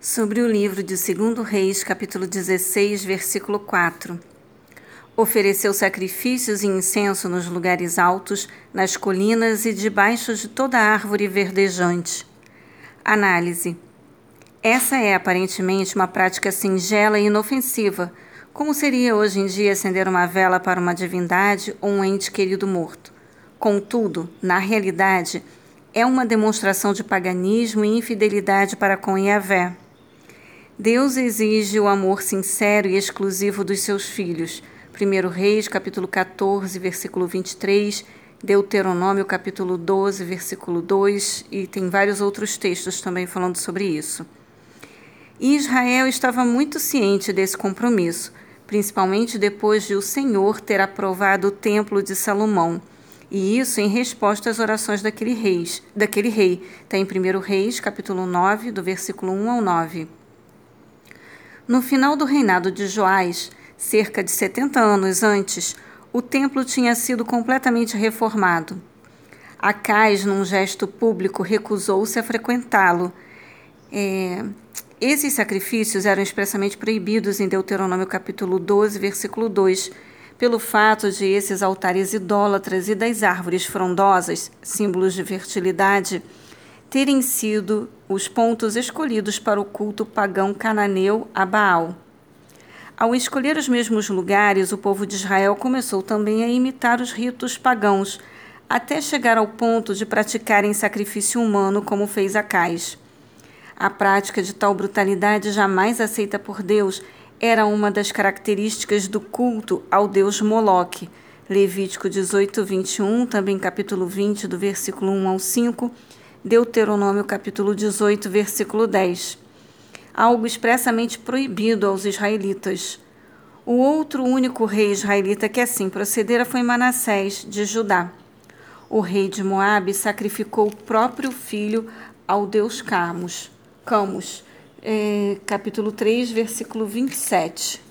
sobre o livro de 2 Reis, capítulo 16, versículo 4. Ofereceu sacrifícios e incenso nos lugares altos, nas colinas e debaixo de toda árvore verdejante. Análise. Essa é aparentemente uma prática singela e inofensiva, como seria hoje em dia acender uma vela para uma divindade ou um ente querido morto. Contudo, na realidade, é uma demonstração de paganismo e infidelidade para com Yahvé. Deus exige o amor sincero e exclusivo dos seus filhos. 1 Reis, capítulo 14, versículo 23, Deuteronômio, capítulo 12, versículo 2, e tem vários outros textos também falando sobre isso. E Israel estava muito ciente desse compromisso, principalmente depois de o Senhor ter aprovado o templo de Salomão. E isso em resposta às orações daquele, reis, daquele rei. Está em 1 Reis, capítulo 9, do versículo 1 ao 9. No final do reinado de Joás, cerca de 70 anos antes, o templo tinha sido completamente reformado. Acais, num gesto público, recusou-se a frequentá-lo. É, esses sacrifícios eram expressamente proibidos em Deuteronômio capítulo 12, versículo 2, pelo fato de esses altares idólatras e das árvores frondosas, símbolos de fertilidade, terem sido os pontos escolhidos para o culto pagão cananeu a Baal. Ao escolher os mesmos lugares, o povo de Israel começou também a imitar os ritos pagãos, até chegar ao ponto de praticarem sacrifício humano, como fez Acais. A prática de tal brutalidade, jamais aceita por Deus, era uma das características do culto ao deus Moloque. Levítico 18, 21, também capítulo 20, do versículo 1 ao 5, Deuteronômio capítulo 18, versículo 10. Algo expressamente proibido aos israelitas. O outro único rei israelita que assim procedera foi Manassés, de Judá. O rei de Moabe sacrificou o próprio filho ao deus Camus. Camus, é, capítulo 3, versículo 27.